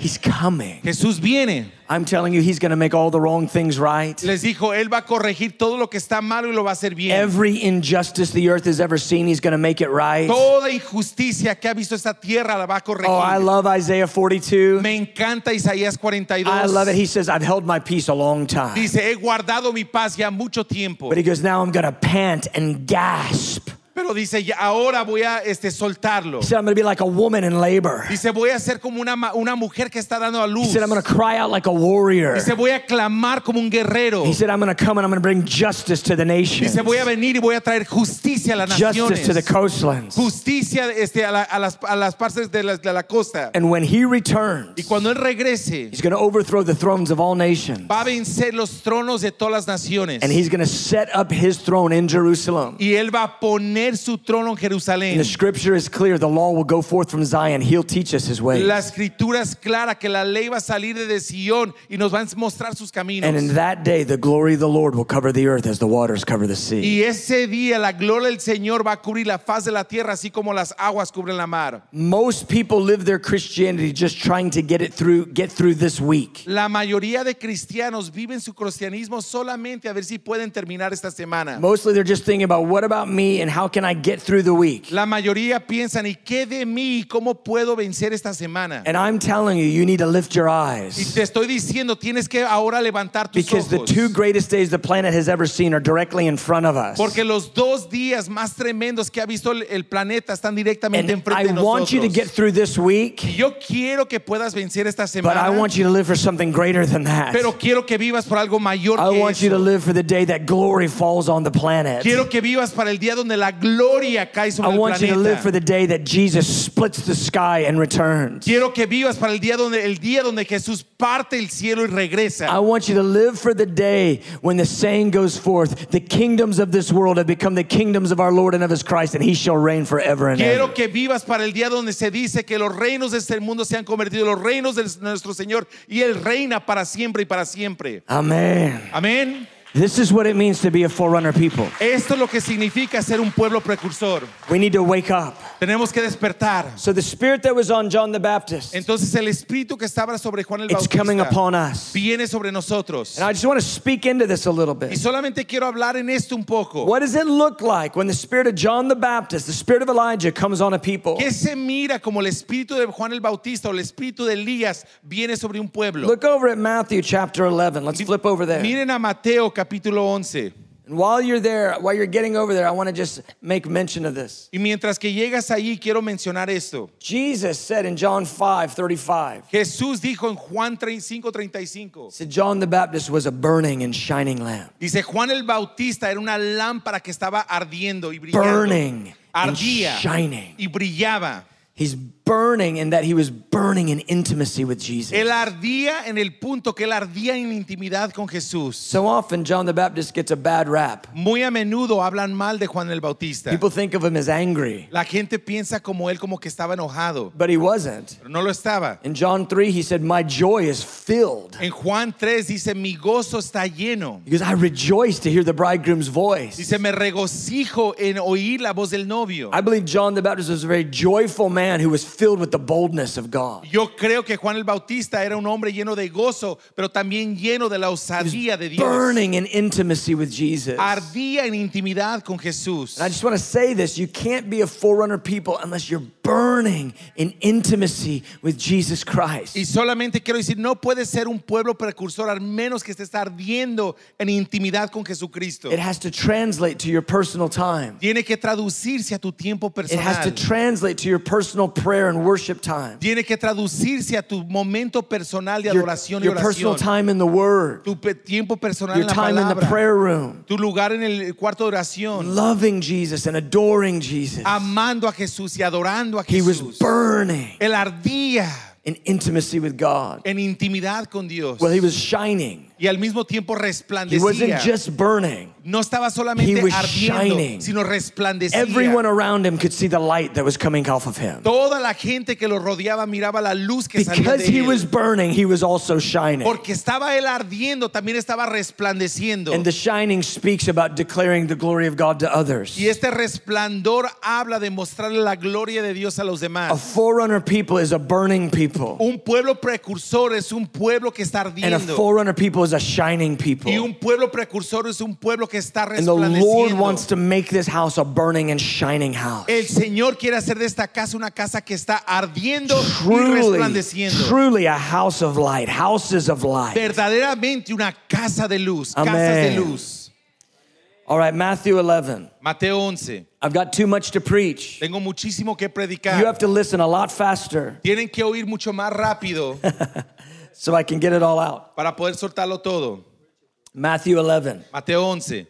He's coming. Jesús viene. I'm telling you, he's going to make all the wrong things right. Les dijo, Él va a corregir todo lo que está malo y lo va a hacer bien. Every injustice the earth has ever seen, he's going to make it right. Toda injusticia que ha visto esta tierra la va a corregir. Oh, I love Isaiah 42. Me encanta Isaías 42. I love it. He says, I've held my peace a long time. Dice, he guardado mi paz ya mucho tiempo. But he goes, now I'm going to pant and gasp. Pero dice, "Ya ahora voy a este, soltarlo. He said, I'm going to be like a woman in labor. Dice, voy a ser como una, una mujer que está dando a He luz. said, I'm going to cry out like a warrior. Dice, voy a clamar como un guerrero. He said, I'm going to come and I'm going to bring justice to the nations. Dice, voy a venir y voy a traer justicia a las Justice to the naciones. coastlands. Justicia este, a, la- a las, a las partes de la, de la costa. And when he returns, Y cuando Él regrese, he's going to overthrow the thrones of all nations. va a vencer los tronos de todas las naciones. And he's going to set up his throne in Jerusalem. Y Él va a poner su trono en And Jerusalén. the scripture is clear. The law will go forth from Zion. He'll teach us his ways. La escritura es clara que la ley va a salir de Sion y nos va a mostrar sus caminos. And in that day, the glory of the Lord will cover the earth as the waters cover the sea. Y ese día la gloria del Señor va a cubrir la faz de la tierra así como las aguas cubren la mar. Most people live their Christianity just trying to get it through, get through this week. La mayoría de cristianos viven su cristianismo solamente a ver si pueden terminar esta semana. Mostly they're just thinking about what about me and how can I get through the week? La mayoría piensan, ¿y qué de mí? ¿Cómo puedo vencer esta semana? And I'm telling you, you need to lift your eyes. Y te estoy diciendo, tienes que ahora levantar tus because the two greatest days the planet has ever seen are directly in front of us. Porque los dos días más tremendos que ha visto el, planeta están directamente enfrente I want you to get through this week, Yo quiero que puedas vencer esta semana. but I want you to live for something greater than that. pero quiero que vivas por algo mayor I que want you to live for the day that glory falls on the planet. Quiero que vivas para el día donde la gloria cae sobre I el want you to live for the day that Jesus splits the sky and returns. Quiero que vivas para el día donde el día donde Jesús parte el cielo y I regresa. want you to live for the day when the saying goes forth, the kingdoms of this world have become the kingdoms of our Lord and of his Christ, and he shall reign forever and Quiero ever. que vivas para el día donde se dice que los reinos de este mundo se han convertido en los reinos de nuestro Señor y Él reina para siempre y para siempre. Amen. Amén. This is what it means to be a forerunner people. Esto es lo que significa ser un pueblo precursor. We need to wake up. Tenemos que despertar. So the spirit that was on John the Baptist, Entonces el espíritu que estaba sobre Juan el it's coming upon us. viene sobre nosotros. And I just want to speak into this a little Y bit. solamente quiero hablar en esto un poco. What does it look like when the spirit of John the Baptist, the spirit of Elijah comes on a people? ¿Qué se mira como el espíritu de Juan el Bautista o el espíritu de Elías viene sobre un pueblo? Look over at Matthew chapter 11. Let's flip over there. Miren a Mateo capítulo 11. And while you're there, while you're getting over there, I want to just make mention of this. Y mientras que llegas allí, quiero mencionar esto. Jesus said in John 5 35, Jesús dijo en Juan 5:35, said John the Baptist was a burning and shining lamp. dice Juan el Bautista era una lámpara que estaba ardiendo y brillando. Burning and Ardía shining. y brillaba. He's burning in that he was burning in intimacy with Jesus. Él ardía en el punto que él ardía en intimidad con Jesús. So often, John the Baptist gets a bad rap. Muy a menudo hablan mal de Juan el Bautista. People think of him as angry, La gente piensa como él como que estaba enojado, but he wasn't. pero no lo estaba. In John 3, he said, My joy is filled. En Juan 3 dice, mi gozo está lleno. Because I rejoice to hear the bridegroom's voice. Dice, me regocijo en oír la voz del novio. I believe John the Baptist was a very joyful man who was filled with the boldness of God. Yo creo que Juan el Bautista era un hombre lleno de gozo, pero también lleno de la osadía de Dios. Burning in intimacy with Jesus. Ardía en intimidad con Jesús. I just want to say this you can't be a forerunner people unless you're burning in intimacy with Jesus Christ. Y solamente quiero decir, no puede ser un pueblo precursor al menos que esté ardiendo en intimidad con Jesucristo. It has to translate to your personal time. Tiene que traducirse a tu tiempo It has to translate to your personal prayer and worship time. Tiene que traducirse a tu momento personal de Your, adoración y your personal time in the Word. Tu tiempo personal Your en la time in the prayer room. Tu lugar en el cuarto de oración. Loving Jesus and adoring Jesus. Amando a Jesús y adorando a He was burning Él ardía in intimacy with God. en intimidad con Dios. Well, he was shining. Y al mismo tiempo He resplandecía. wasn't just burning. no estaba solamente He was ardiendo, shining. sino resplandecía. Everyone around him could see the light that was coming off of him. Toda la gente que lo rodeaba miraba la luz que salía Because de he él. was burning, he was also shining. Porque estaba él ardiendo, también estaba resplandeciendo. And the shining speaks about declaring the glory of God to others. y este resplandor habla de mostrarle la gloria de Dios a los A demás. forerunner people is a burning people. Un pueblo precursor es un pueblo que está And a ardiendo. Is a shining Y people. un pueblo precursor es un pueblo que está And the Lord wants to make this house a burning and shining house. El Señor quiere hacer de esta casa una casa que está ardiendo y resplandeciendo. truly a house of light, houses of light. Verdaderamente una casa de luz, Amén. casas de luz. All right, Matthew 11. Mateo 11. I've got too much to preach. Tengo muchísimo que predicar. You have to listen a lot faster Tienen que oír mucho más rápido so I can get it all out. para poder soltarlo todo. Matthew 11. Mateo 11.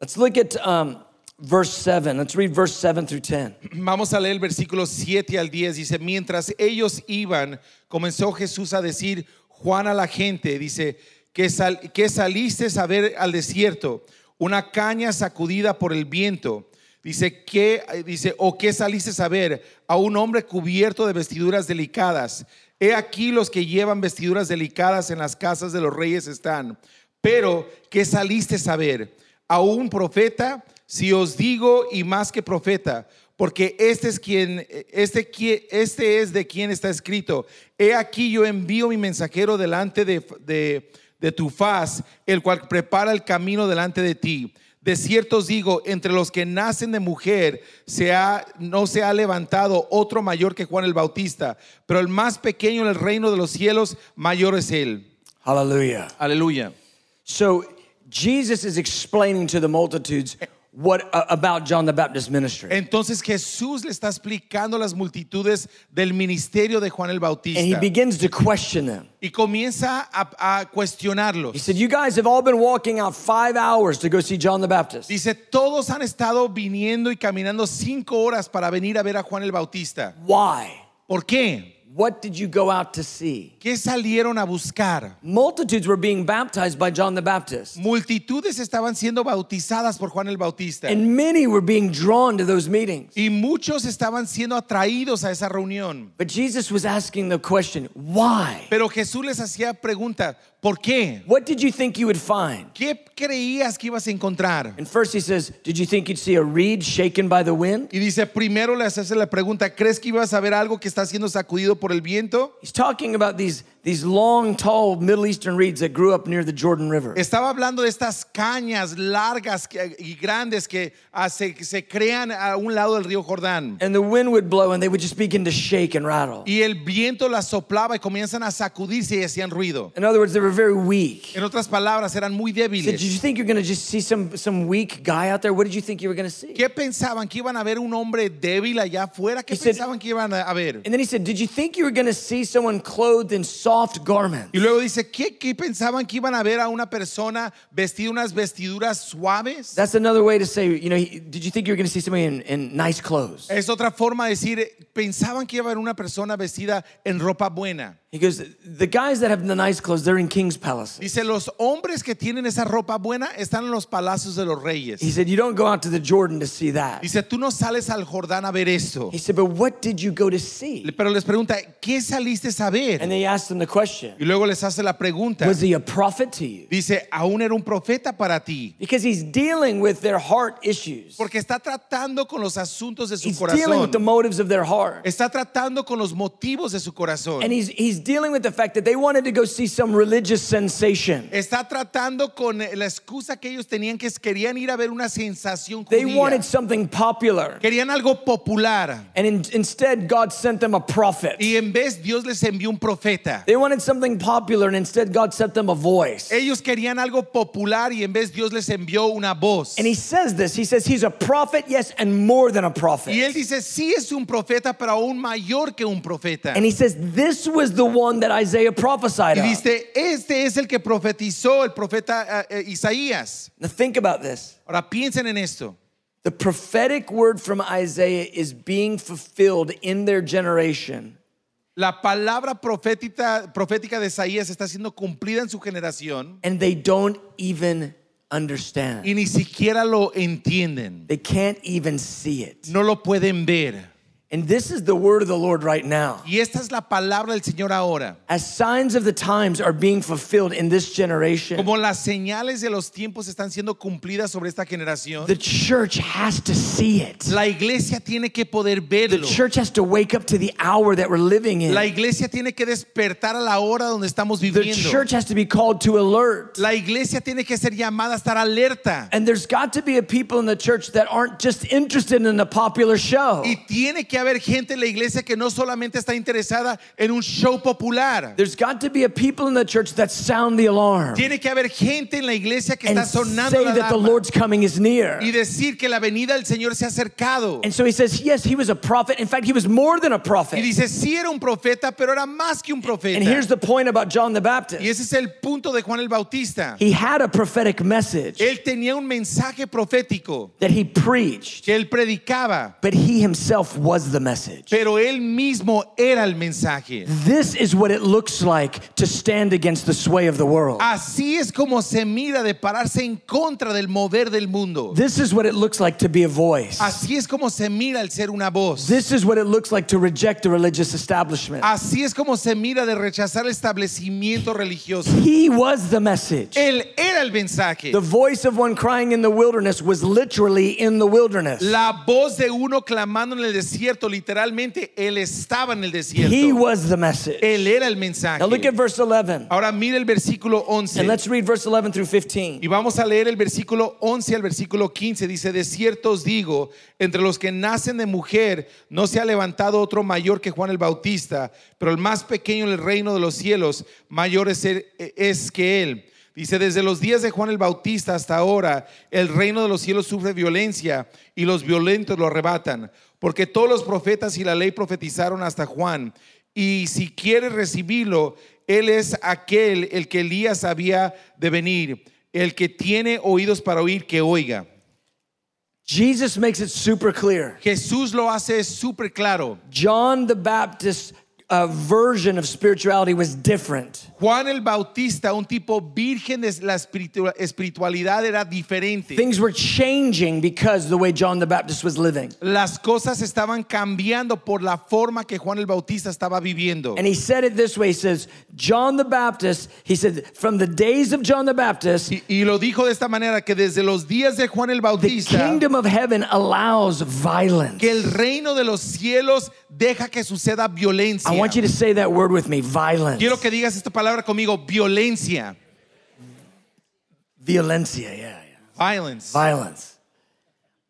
Let's look at um, verse 7. Let's read verse 7 through 10. Vamos a leer el versículo 7 al 10. Dice, mientras ellos iban, comenzó Jesús a decir, Juan a la gente, dice, que, sal- que saliste a ver al desierto, una caña sacudida por el viento. Dice, que, dice, o que saliste a ver a un hombre cubierto de vestiduras delicadas. He aquí los que llevan vestiduras delicadas en las casas de los reyes están. Pero, ¿qué saliste a ver? ¿A un profeta? Si os digo, y más que profeta, porque este es quien, este, este es de quien está escrito. He aquí yo envío mi mensajero delante de, de, de tu faz, el cual prepara el camino delante de ti. De cierto os digo, entre los que nacen de mujer se ha- no se ha levantado otro mayor que Juan el Bautista, pero el más pequeño en el reino de los cielos, mayor es él. Hallelujah. Aleluya. So Jesus is explaining to the multitudes what uh, about John the Baptist ministry. Entonces Jesús le está explicando a las multitudes del ministerio de Juan el And he Bautista begins to question them. y comienza a, a cuestionarlos. He said, You guys have all been walking out five hours to go see John the Baptist. Dice, todos han estado viniendo y caminando cinco horas para venir a ver a Juan el Bautista. Why? ¿Por qué? What did you go out to see? ¿Qué salieron a buscar? Multitudes were being baptized by John the Baptist, Multitudes estaban siendo bautizadas por Juan el Bautista. and many were being drawn to those meetings. Y muchos estaban siendo atraídos a esa reunión. But Jesus was asking the question, Why? Pero Jesús les hacía pregunta, ¿por qué? What did you think you would find? ¿Qué creías que ibas a encontrar? And first he says, Did you think you'd see a reed shaken by the wind? Y dice, primero le hace la pregunta, ¿crees que ibas a ver algo que está siendo sacudido por el viento? He's talking about these, these long, tall Middle Eastern reeds that grew up near the Jordan River. Estaba hablando de estas cañas largas y grandes que ah, se, se crean a un lado del río Jordán. And the wind would blow and they would just begin to shake and rattle. Y el viento las soplaba y comienzan a sacudirse y hacían ruido. In other words, they were very weak. En otras palabras, eran muy said, Did you think you're going to just see some, some weak guy out there? What did you think you were going to see? ¿Qué pensaban? ¿Que iban a ver un hombre débil allá afuera? ¿Qué He said- pensaban que iban a ver? And then he said, Did you think you were going to see someone clothed in soft soft garments. Y luego dice, ¿qué, qué pensaban que iban a ver a una persona vestida unas vestiduras suaves? That's another way to say, you know, he- did you think you were going to see somebody in, in nice clothes? Es otra forma de decir, pensaban que iba a haber una persona vestida en ropa buena. He goes, the guys that have the nice clothes, they're in king's palaces. Dice, los hombres que tienen esa ropa buena están en los palacios de los reyes. He said, you don't go out to the Jordan to see that. Dice, tú no sales al Jordán a ver esto. He said, but what did you go to see? Pero les pregunta, ¿qué saliste a ver? And they asked him the question, Y luego les hace la pregunta. was he a prophet to you? Dice, aún era un profeta para ti. Because he's dealing with their heart issues. Porque está tratando con los asuntos de su He's dealing with the corazón. motives of their heart. Está tratando con los motivos de su corazón. And he's, he's dealing with the fact that they wanted to go see some religious sensation. Está tratando con la excusa que ellos tenían que querían ir a ver una sensación They wanted something popular. Querían algo popular. And in, instead, God sent them a prophet. Y en vez Dios les envió un profeta. They wanted something popular, and instead, God sent them a voice. Ellos querían algo popular y en vez Dios les envió una voz. And he says this He says, He's a prophet, yes, and more than a prophet. Y él dice, sí es un profeta, pero aún mayor que un profeta. And he says, This was the one that Isaiah prophesied Y dice, este es el que profetizó el profeta eh, eh, Isaías. Now, think about this. Ahora piensen en esto. The prophetic word from Isaiah is being fulfilled in their generation. La palabra profética, profética de Isaías está siendo cumplida en su generación and they don't even understand. y ni siquiera lo entienden. They can't even see it. No lo pueden ver. And this is the word of the Lord right now. Y esta es la palabra del Señor ahora. As signs of the times are being fulfilled in this generation, Como las señales de los tiempos están siendo cumplidas sobre esta generación, the church has to see it. la iglesia tiene que poder The church has to wake up to the hour that we're living in. La iglesia tiene que despertar a la hora donde estamos The church has to be called to alert. La iglesia tiene que ser llamada a estar alerta. And there's got to be a people in the church that aren't just interested in the popular show. Y tiene que haber gente en la iglesia que no solamente está interesada en un show popular. There's got to be a people in the church that sound the alarm Tiene que haber gente en la iglesia que and está sonando say la that the alarma Lord's coming is near. y decir que la venida del Señor se ha acercado. And so he says, yes, he was a prophet. In fact, he was more than a Y prophet. dice, sí era un profeta, pero era más que un profeta. And here's the point about John the Y Baptist. ese es el punto de Juan el Bautista. He had a prophetic message Él tenía un mensaje profético that he preached, que él predicaba, but he himself was the message. pero él mismo era el mensaje. This is what it looks like to stand against the sway of the world. Así es como se mira de pararse en contra del mover del mundo. This is what it looks like to be a voice. Así es como se mira el ser una voz. This is what it looks like to reject the religious establishment. Así es como se mira de rechazar el establecimiento religioso. He was the message. Él era el mensaje. The voice of one crying in the wilderness was literally in the wilderness. La voz de uno clamando en el desierto, literalmente, él estaba en el He desierto. was the message. Él era el mensaje. Now look at verse 11. Ahora mira el versículo 11. And let's read verse 11 through 15. Y vamos a leer el versículo 11 al versículo 15. Dice, de cierto os digo, entre los que nacen de mujer no se ha levantado otro mayor que Juan el Bautista, pero el más pequeño en el reino de los cielos mayor es, él- es que él. Dice, desde los días de Juan el Bautista hasta ahora, el reino de los cielos sufre violencia y los violentos lo arrebatan, porque todos los profetas y la ley profetizaron hasta Juan. Y si quieres recibirlo, él es aquel el que Elías había de venir. El que tiene oídos para oír, que oiga. Jesus makes it super clear. Jesús lo hace súper claro. John the Baptist's uh, version of spirituality was different. Juan el Bautista, un tipo virgen la espiritualidad, era diferente. Things were changing because the way John the Baptist was living. Las cosas estaban cambiando por la forma que Juan el Bautista estaba viviendo. And he said it this way. He says, John the Baptist, he said, from the days of John the Baptist, Y, y lo dijo de esta manera, que desde los días de Juan el Bautista. the kingdom of heaven allows violence. que el reino de los cielos deja que suceda violencia. I want you to say that word with me violence. Quiero que digas esta palabra conmigo, violencia. Violencia, yeah, yeah. Violence. Violence.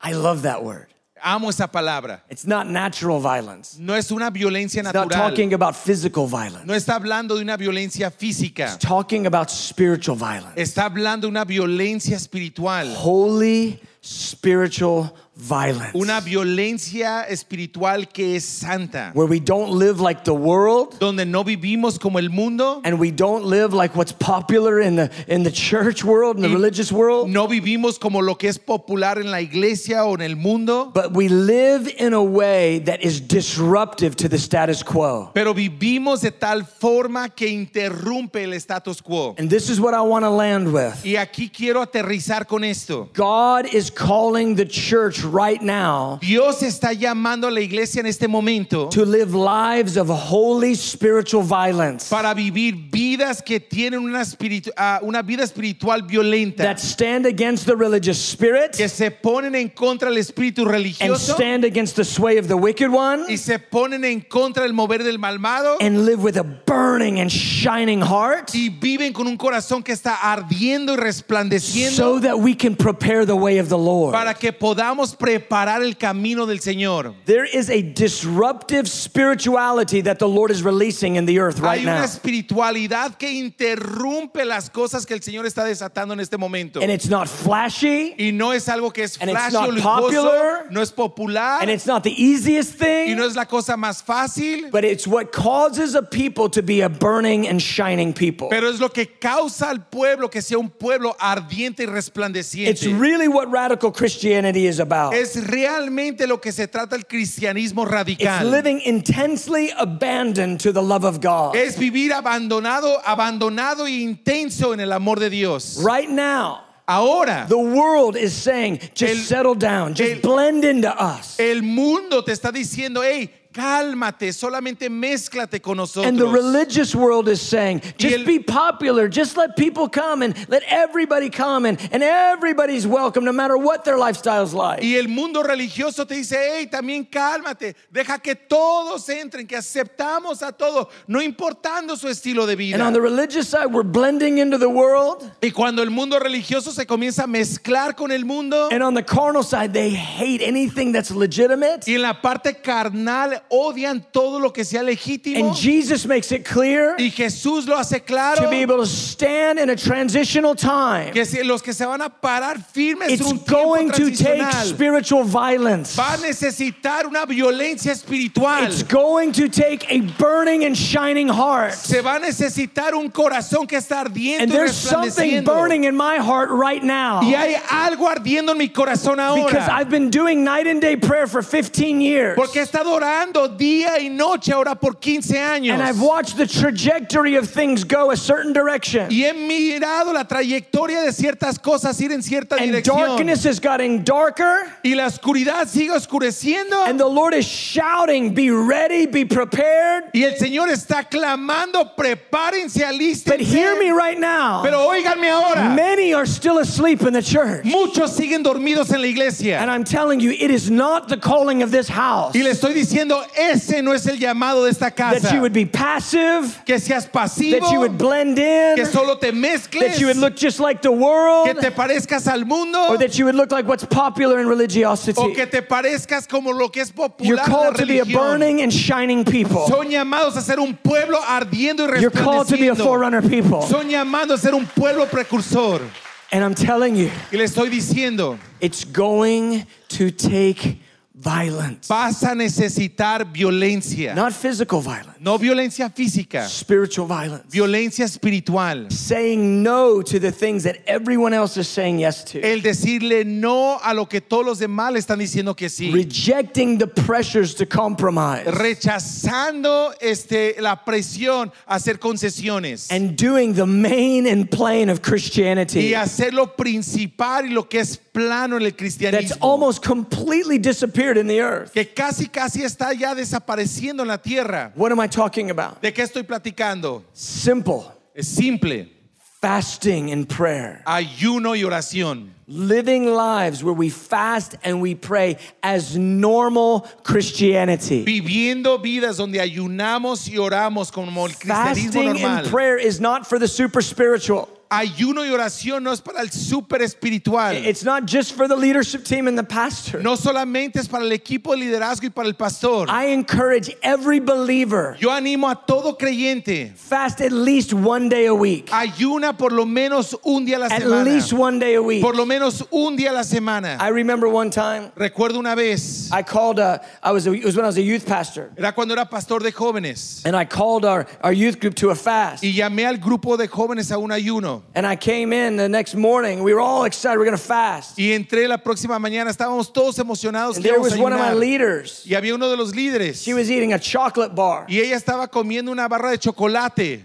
I love that word. Amo esa palabra. It's not natural violence. No es una violencia It's not talking about physical violence. No está hablando de una violencia física. It's talking about spiritual violence. Está hablando de una violencia espiritual. Holy spiritual violence. Una violencia espiritual que es santa. where we don't live like the world Donde no vivimos como el mundo. and we don't live like what's popular in the in the church world, in the religious world, No vivimos como lo que es popular en la iglesia o en el mundo. but we live in a way that is disruptive to the status quo. Pero vivimos de tal forma que interrumpe el status quo. And this is what I want to land with. Y aquí quiero aterrizar con esto. God is calling the church right now Dios está llamando a la iglesia en este momento to live lives of holy spiritual violence para vivir vidas que tienen una, espiritu- ah, una vida espiritual violenta, that stand against the religious spirit que se ponen en contra del espíritu and religioso stand against the sway of the wicked one y se ponen en contra del mover del malvado and live with a burning and shining heart y viven con un corazón que está ardiendo y resplandeciendo so that we can prepare the way of the Lord. para que podamos preparar el camino del Señor. There is a disruptive spirituality that the Lord is releasing in the earth right Hay una now. espiritualidad que interrumpe las cosas que el Señor está desatando en este momento. And it's not flashy Y no es algo que es And it's flashy o not lujoso, popular. no es popular and it's not the easiest y thing, no es la cosa más fácil, but it's what causes a people to be a burning and shining people. pero es lo que causa al pueblo que sea un pueblo ardiente y It's resplandeciente. really what radical Christianity is about. Es realmente lo que se trata el cristianismo It's radical. living intensely abandoned to the love of God. Es vivir abandonado, abandonado e intenso en el amor de Dios. Right now, Ahora, the world is saying, just El- settle down, just el- blend into us. el mundo te está diciendo, hey, cálmate, solamente mézclate con nosotros. And the religious world is saying, just el- be popular, just let people come and let everybody come and, and everybody's welcome no matter what their lifestyle's like. Y el mundo religioso te dice, hey, también cálmate, deja que todos entren, que aceptamos a todos, no importando su estilo de vida. And on the religious side, we're blending into the world. y cuando el mundo religioso se comienza a mezclar con el mundo, And on the carnal side, they hate anything that's legitimate. y en la parte carnal odian todo lo que sea legítimo, And Jesus makes it clear y Jesús lo hace claro, to be able to stand in a transitional time. que si- los que se van a parar firmes en It's un tiempo going to take spiritual violence. va a necesitar una violencia espiritual. It's going to take a burning and shining heart. Se va a necesitar un corazón que está ardiendo And y there's something burning in my heart right now. Y hay algo ardiendo en mi corazón ahora. Because. I've been doing night and day prayer for 15 years. Porque he estado orando día y noche ahora por 15 años. And I've watched the trajectory of things go a certain direction. Y he mirado la trayectoria de ciertas cosas ir en cierta And dirección. darkness is getting darker. Y la oscuridad sigue oscureciendo. And the Lord is shouting, Be ready, be prepared. y el Señor está clamando, prepárense, alístense. But hear me right now. Pero óiganme ahora. Many are still asleep in the church. Muchos siguen dormidos en la iglesia. And I'm telling you, it is not the calling of this house y le estoy diciendo, ese no es el llamado de esta casa. that you would be passive, que seas pasivo, that you would blend in, que solo te mezcles, that you would look just like the world, que te parezcas al mundo, or that you would look like what's popular in o religiosity. que te parezcas como lo que es You're popular la called to be a burning and shining people. Son llamados a ser un pueblo ardiendo y You're called to be a forerunner people. Son llamados a ser un pueblo precursor. And I'm telling you, Y le estoy diciendo, it's going to take violence. vas a necesitar violencia. Not physical violence, No violencia física, spiritual violence. violencia espiritual. Saying no to the things that everyone else is saying yes to. El decirle no a lo que todos los demás le están diciendo que sí. Rejecting the pressures to compromise. Rechazando este, la presión a hacer concesiones. And doing the main and plain of Christianity. y hacer lo principal y lo que es plano en el That's almost completely disappeared in the earth. que casi casi está ya desapareciendo en la tierra. What am I talking about? ¿De qué estoy platicando? Simple. Es simple. Fasting and prayer. Ayuno y oración. living lives where we fast and we pray as normal Christianity. Viviendo vidas donde ayunamos y oramos como el cristianismo Fasting and prayer is not for the super spiritual. Ayuno y oración no es para el súper espiritual. It's not just for the leadership team and the pastor. No solamente es para el equipo de liderazgo y para el pastor. I encourage every believer Yo animo a todo creyente. fast at least one day a week. Ayuna por lo menos un día a la At semana. least one day a week. Por lo menos un día a la semana. I remember one time Recuerdo una vez, I called uh, I was a, it was when I was a youth pastor era cuando era pastor de jóvenes. and I called our, our youth group to a fast. Y llamé al grupo de jóvenes a un ayuno. And I came in the next morning. We were all excited. We're going to fast. Y entré la próxima mañana, estábamos todos emocionados And there was one of my leaders. Y había uno de los líderes. She was eating a chocolate bar. Y ella estaba comiendo una barra de chocolate.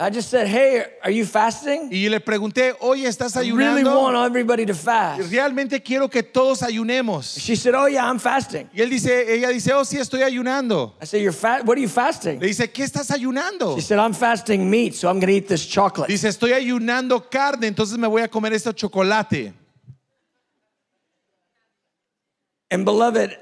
I just said, Hey, are you fasting? Y le pregunté, oye, ¿estás I really ayunando? want everybody to fast. Realmente quiero que todos ayunemos. She said, Oh, yeah, I'm fasting. Y él dice, ella dice, oh, sí, estoy ayunando. I said, You're fat. What are you fasting? Le dice, ¿qué estás ayunando? She said, I'm fasting meat, so I'm going to eat this chocolate. Dice, estoy ayunando carne, entonces me voy a comer este chocolate. And beloved,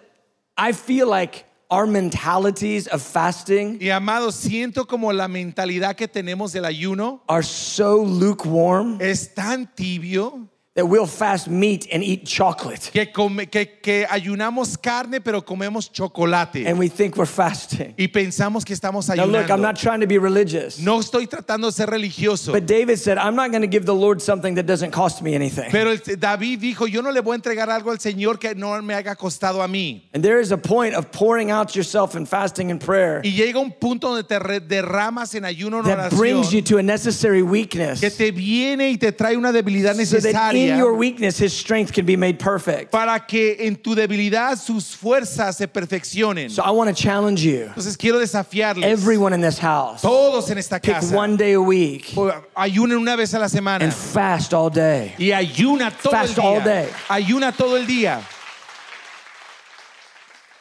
I feel like our mentalities of fasting Y amado, siento como la mentalidad que tenemos del ayuno are so lukewarm es tan tibio that we'll fast meat and eat chocolate. que, come- que, que ayunamos carne, pero comemos chocolate. And we think we're fasting. Y pensamos que estamos Now, look, I'm ayunando. not trying to be religious. No estoy tratando de ser religioso. But David said, I'm not going to give the Lord something that doesn't cost me anything. Pero David dijo, yo no le voy a entregar algo al Señor que no me haya costado a mí. And there is a point of pouring out yourself in fasting and prayer Y llega un punto donde te derramas en ayuno en that brings you oración to a necessary weakness. que te viene y te trae una debilidad that in your weakness, his strength can be made perfect. para que en tu debilidad sus fuerzas se perfeccionen. So I want to challenge you, Entonces quiero desafiarles. everyone in this house, Todos en esta pick casa. one day a week Ayunen una vez a la semana. and fast all day. Y ayuna todo Fast el all día. day. Ayuna todo el día.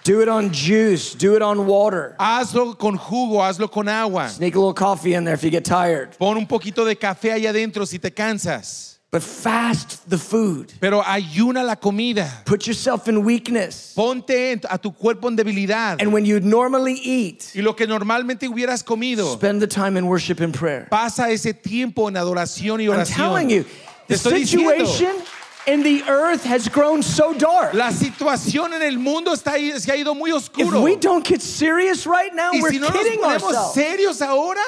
Do it on juice, do it on water. Hazlo con jugo, hazlo con agua. Sneak a little coffee in there if you get tired. Pon un poquito de café allá adentro si te cansas. But fast the food. Pero ayuna la comida. Put yourself in weakness. Ponte a tu cuerpo en debilidad. And when you normally eat, Y lo que normalmente hubieras comido, spend the time in worship and prayer. pasa ese tiempo en adoración y I'm oración. telling you, the situation in the earth has grown so dark. La situación en el mundo está se ha ido muy If oscuro. we don't get serious right now, y we're si no nos kidding ponemos ourselves. serios ahora,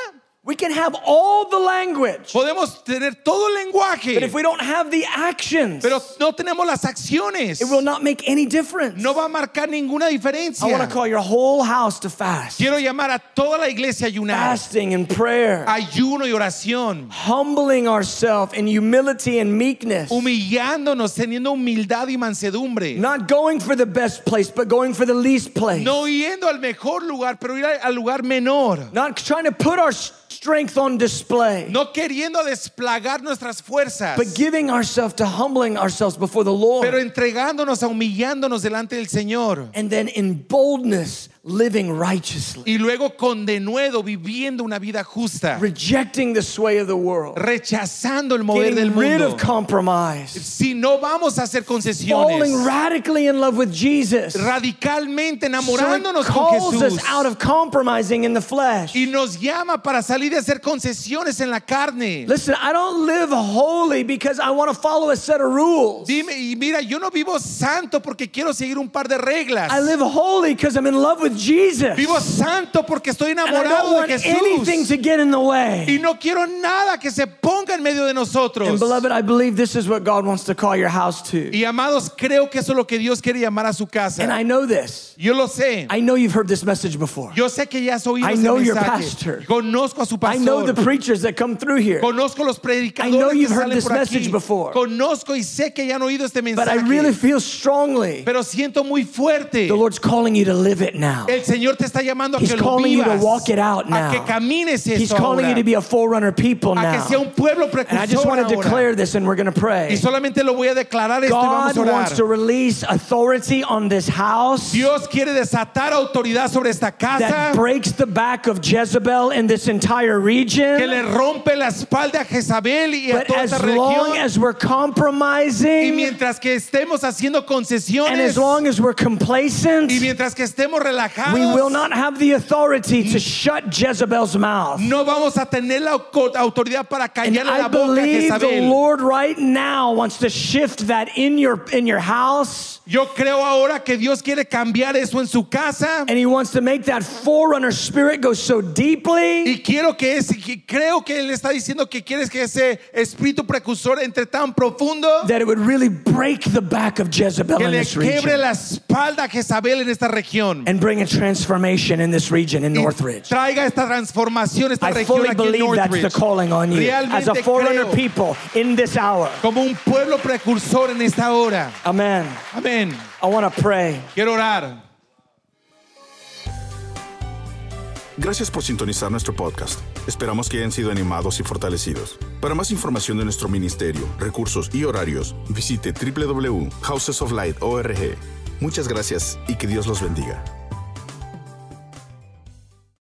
We can have all the language, podemos tener todo el lenguaje, but if we don't have the actions, pero no tenemos las acciones. it will not make any difference. No va a marcar ninguna I want diferencia. to call your whole house to fast. Quiero llamar a toda la iglesia a ayunar. Fasting and prayer, Ayuno y oración. humbling ourselves in humility and meekness. Humillándonos, teniendo humildad y mansedumbre. Not going for the best place, but going for the least place. No yendo al mejor lugar, pero ir al lugar menor. Not trying to put our s- strength on display, No queriendo desplagar nuestras fuerzas, but giving ourselves to humbling ourselves before the Lord. pero entregándonos, a humillándonos delante del Señor. and then in boldness, living righteously, Y luego con denuedo viviendo una vida justa, rejecting the sway of the world, rechazando el mover del getting rid mundo. of compromise, Si no vamos a hacer falling concesiones, radically in love with Jesus. radicalmente So enamorándonos con calls us Jesús. out of compromising in the flesh. Y nos llama para salir de hacer concesiones en la carne. Listen, I don't live holy because I want to follow a set of rules. Dime, y mira, yo no vivo santo porque quiero seguir un par de reglas. I live holy because I'm in love with Jesus. Vivo santo porque estoy And I don't enamorado want de anything Jesús. to get in the way. Y no quiero nada que se ponga en medio de nosotros. And beloved, I believe this is what God wants to call your house to. Y amados, creo que eso es lo que Dios quiere llamar a su casa. And. I know this. Yo lo sé. I know you've heard this message before. Yo sé que ya has oído I know your pastor. Conozco a su pastor. I know the preachers that come through here. Conozco los predicadores I know you've heard this message before. Conozco y sé que ya han oído este mensaje. But I really feel strongly Pero siento muy fuerte. the Lord's calling you to live it now. El Señor te está llamando a He's que lo calling you to vivas. walk it out A now. que camines He's eso calling ahora. you to be a forerunner people a que now. sea un pueblo And I just precursor want to ahora. declare this and we're going to Y pray. solamente lo voy a declarar esto y God vamos a wants to release authority on this house Dios quiere desatar autoridad sobre esta that casa breaks the back of Jezebel in this entire que region. le rompe la espalda a Jezabel y a But toda esta región. as we're Y compromising mientras que estemos haciendo and concesiones as long as we're complacent, y mientras que estemos relajados, we will not have the authority to shut Jezebel's mouth. no vamos a tener la autoridad para And callar I la boca a believe the Lord right now wants to shift that in your in your house. Yo creo ahora que Dios quiere cambiar eso en su casa. And he wants to make that forerunner spirit go so deeply Y quiero que ese, que creo que él está diciendo que quieres que ese espíritu precursor entre tan profundo that it would really break the back of Jezebel que le this quiebre la espalda a Jezabel en esta región. and bring a transformation in this region in Northridge. traiga esta transformación, esta I región fully aquí en believe that's the calling on you as a Realmente forerunner creo people in this hour. como un pueblo precursor en esta hora. Amen. Amén. I want to pray. Quiero orar. Gracias por sintonizar nuestro podcast. Esperamos que hayan sido animados y fortalecidos. Para más información de nuestro ministerio, recursos y horarios, visite www.housesoflight.org. Muchas gracias y que Dios los bendiga.